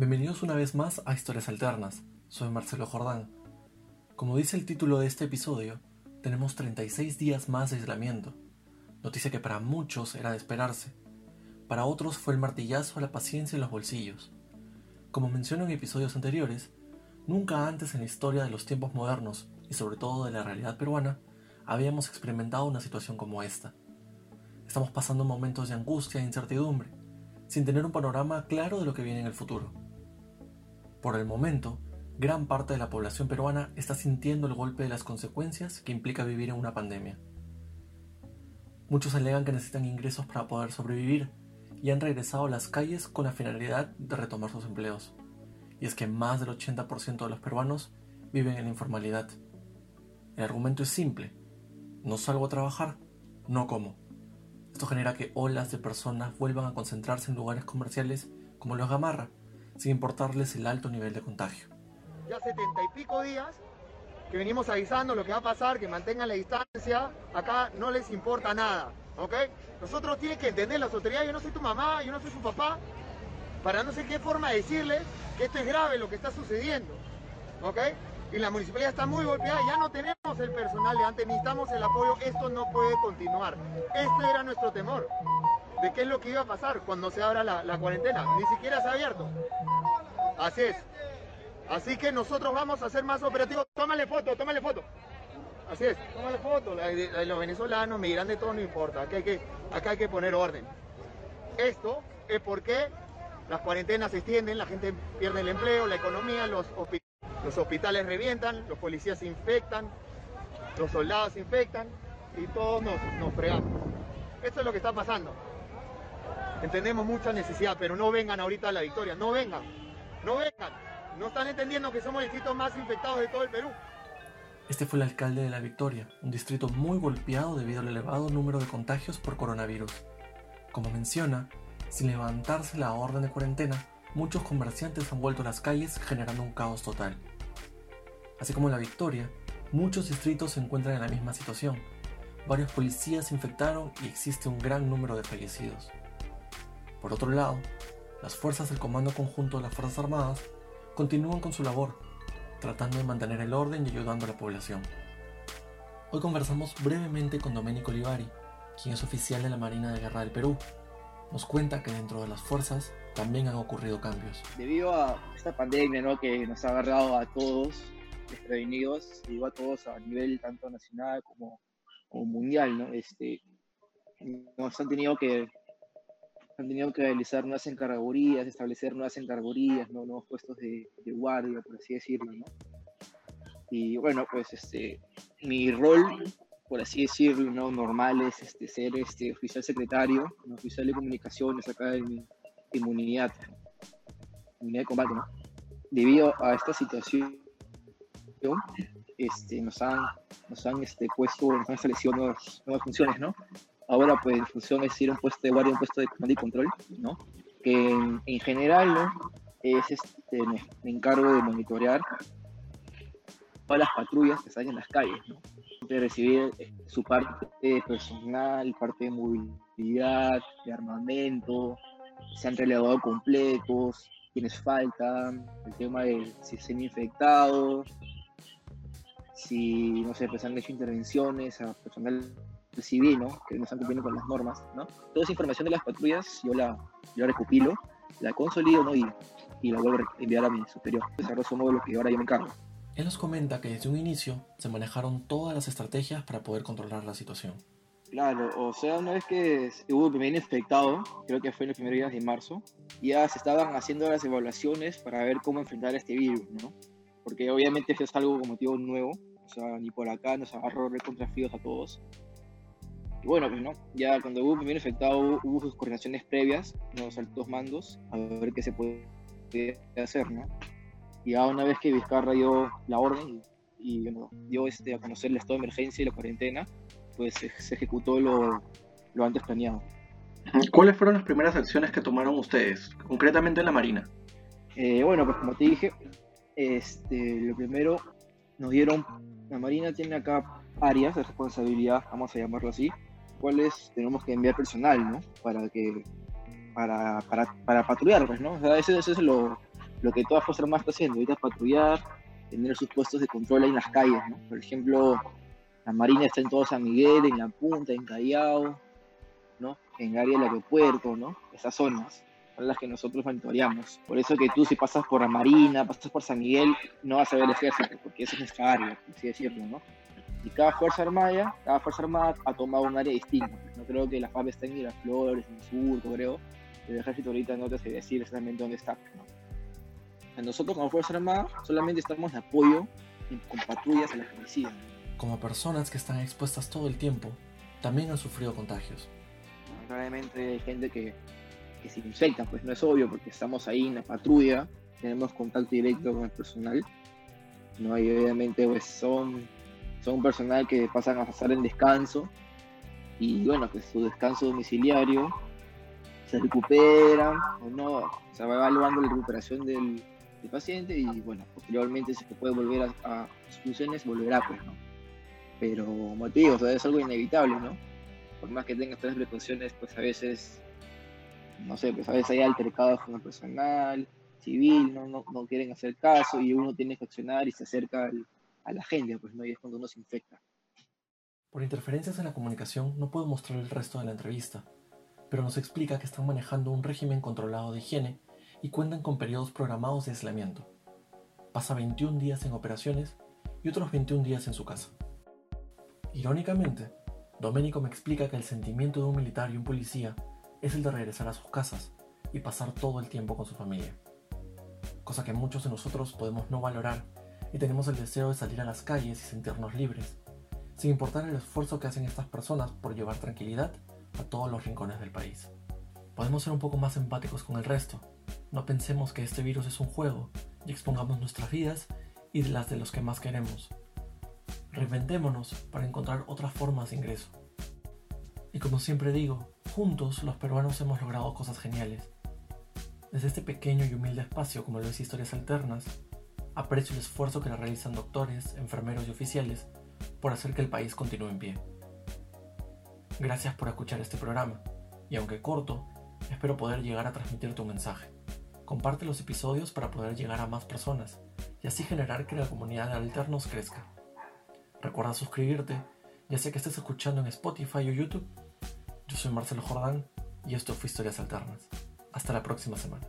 Bienvenidos una vez más a Historias Alternas. Soy Marcelo Jordán. Como dice el título de este episodio, tenemos 36 días más de aislamiento. Noticia que para muchos era de esperarse. Para otros fue el martillazo a la paciencia en los bolsillos. Como menciono en episodios anteriores, nunca antes en la historia de los tiempos modernos y sobre todo de la realidad peruana habíamos experimentado una situación como esta. Estamos pasando momentos de angustia e incertidumbre, sin tener un panorama claro de lo que viene en el futuro. Por el momento, gran parte de la población peruana está sintiendo el golpe de las consecuencias que implica vivir en una pandemia. Muchos alegan que necesitan ingresos para poder sobrevivir y han regresado a las calles con la finalidad de retomar sus empleos. Y es que más del 80% de los peruanos viven en la informalidad. El argumento es simple. No salgo a trabajar, no como. Esto genera que olas de personas vuelvan a concentrarse en lugares comerciales como los Gamarra, sin importarles el alto nivel de contagio. Ya setenta y pico días que venimos avisando lo que va a pasar, que mantengan la distancia, acá no les importa nada, ¿ok? Nosotros tienen que entender las autoridades, yo no soy tu mamá, yo no soy su papá, para no sé qué forma decirles que esto es grave lo que está sucediendo, ¿ok? y la municipalidad está muy golpeada, ya no tenemos el personal de antes, necesitamos el apoyo, esto no puede continuar. Este era nuestro temor, de qué es lo que iba a pasar cuando se abra la, cuarentena, ni siquiera se ha abierto. Así es. Así que nosotros vamos a ser más operativos. Tómale foto, tómale foto. Así es, tómale foto. Los venezolanos, migrantes, todo no importa. Acá hay, que, acá hay que poner orden. Esto es porque las cuarentenas se extienden, la gente pierde el empleo, la economía, los hospitales revientan, los policías se infectan, los soldados se infectan y todos nos, nos fregamos. Esto es lo que está pasando. Entendemos mucha necesidad, pero no vengan ahorita a la victoria, no vengan, no vengan. No están entendiendo que somos el distrito más infectados de todo el Perú. Este fue el alcalde de La Victoria, un distrito muy golpeado debido al elevado número de contagios por coronavirus. Como menciona, sin levantarse la orden de cuarentena, muchos comerciantes han vuelto a las calles generando un caos total. Así como en La Victoria, muchos distritos se encuentran en la misma situación. Varios policías se infectaron y existe un gran número de fallecidos. Por otro lado, las fuerzas del Comando Conjunto de las Fuerzas Armadas continúan con su labor, tratando de mantener el orden y ayudando a la población. Hoy conversamos brevemente con Domenico Olivari, quien es oficial de la Marina de Guerra del Perú. Nos cuenta que dentro de las fuerzas también han ocurrido cambios. Debido a esta pandemia ¿no? que nos ha agarrado a todos desprevenidos, digo a todos a nivel tanto nacional como, mundial, ¿no? Este, nos han tenido que han tenido que realizar nuevas encargadurías, establecer nuevas encargadurías, ¿no? nuevos puestos de, guardia, por así decirlo, ¿no? Y bueno, pues este, mi rol, por así decirlo, ¿no? normal es este, ser este, oficial secretario, oficial de comunicaciones acá en mi, inmunidad, inmunidad de combate, ¿no? Debido a esta situación, este, nos han, nos han este, puesto, nos han establecido nuevas, nuevas funciones, ¿no? Ahora, pues, en función es ir a un puesto de guardia, un puesto de comando y control, ¿no? Que en, general, ¿no? Es, este, me, encargo de monitorear todas las patrullas que salen en las calles, ¿no? De recibir eh, su parte personal, parte de movilidad, de armamento, se han relevado completos, quienes faltan, el tema de si se han infectado, si, no sé, pues han hecho intervenciones a personal civil, ¿no? Que no están cumpliendo con las normas, ¿no? Toda esa información de las patrullas yo la, yo la recopilo, la consolido, ¿no? Y, y la vuelvo a enviar a mi superior. Ese es grosso modo lo que ahora yo me encargo. Él nos comenta que desde un inicio se manejaron todas las estrategias para poder controlar la situación. Claro, o sea, una vez que hubo el primer infectado, creo que fue en los primeros días de marzo, ya se estaban haciendo las evaluaciones para ver cómo enfrentar este virus, ¿no? Porque obviamente eso es algo como motivo nuevo, o sea, ni por acá nos agarró contra fríos a todos. Y bueno, pues no, ya cuando hubo primer infectado hubo sus coordinaciones previas, los altos mandos, a ver qué se puede hacer, ¿no? Y ya una vez que Vizcarra dio la orden y, bueno, dio este, a conocer el estado de emergencia y la cuarentena, pues se, ejecutó lo, lo, antes planeado. ¿Cuáles fueron las primeras acciones que tomaron ustedes, concretamente en la Marina? Eh, bueno, pues como te dije, este, lo primero nos dieron, la Marina tiene acá áreas de responsabilidad, vamos a llamarlo así, cuales tenemos que enviar personal, ¿no? Para que, para, para, para patrullar, pues, ¿no? O sea, eso, es lo, lo que toda Fuerza Armada está haciendo, ahorita patrullar, tener sus puestos de control en las calles, ¿no? Por ejemplo, la Marina está en todo San Miguel, en La Punta, en Callao, ¿no? En área del aeropuerto, ¿no? Esas zonas son las que nosotros monitoreamos. Por eso que tú si pasas por la Marina, pasas por San Miguel, no vas a ver el ejército, porque esa es nuestra área, por así decirlo, ¿no? Y cada Fuerza Armada, cada Fuerza Armada ha tomado un área distinta. No creo que la FAB esté en Miraflores, en Sur, creo. El ejército ahorita no te sé decir exactamente dónde está, ¿no? Nosotros como Fuerza Armada solamente estamos de apoyo con patrullas a la policía. Como personas que están expuestas todo el tiempo, también han sufrido contagios. Realmente hay gente que, que se infecta, pues no es obvio porque estamos ahí en la patrulla, tenemos contacto directo con el personal. No, y obviamente pues son son personal que pasan a pasar en descanso y bueno, pues su descanso domiciliario se recuperan o no, se va evaluando la recuperación del, paciente y bueno, posteriormente si se puede volver a, sus funciones, volverá pues, ¿no? Pero motivos, es algo inevitable, ¿no? Por más que tengas todas precauciones, pues a veces, no sé, pues a veces hay altercados con el personal civil, ¿no? No, no quieren hacer caso y uno tiene que accionar y se acerca al, a la gente, pues no, y es cuando uno se infecta. Por interferencias en la comunicación no puedo mostrar el resto de la entrevista, pero nos explica que están manejando un régimen controlado de higiene y cuentan con periodos programados de aislamiento. Pasa 21 días en operaciones y otros 21 días en su casa. Irónicamente, Domenico me explica que el sentimiento de un militar y un policía es el de regresar a sus casas y pasar todo el tiempo con su familia, cosa que muchos de nosotros podemos no valorar y tenemos el deseo de salir a las calles y sentirnos libres, sin importar el esfuerzo que hacen estas personas por llevar tranquilidad a todos los rincones del país. Podemos ser un poco más empáticos con el resto. No pensemos que este virus es un juego y expongamos nuestras vidas y las de los que más queremos. Reinventémonos para encontrar otras formas de ingreso. Y como siempre digo, juntos los peruanos hemos logrado cosas geniales. Desde este pequeño y humilde espacio como lo es Historias Alternas, Aprecio el esfuerzo que realizan doctores, enfermeros y oficiales por hacer que el país continúe en pie. Gracias por escuchar este programa, y aunque corto, espero poder llegar a transmitir tu mensaje. Comparte los episodios para poder llegar a más personas y así generar que la comunidad de alternos crezca. Recuerda suscribirte, ya sea que estés escuchando en Spotify o YouTube. Yo soy Marcelo Jordán y esto fue Historias Alternas. Hasta la próxima semana.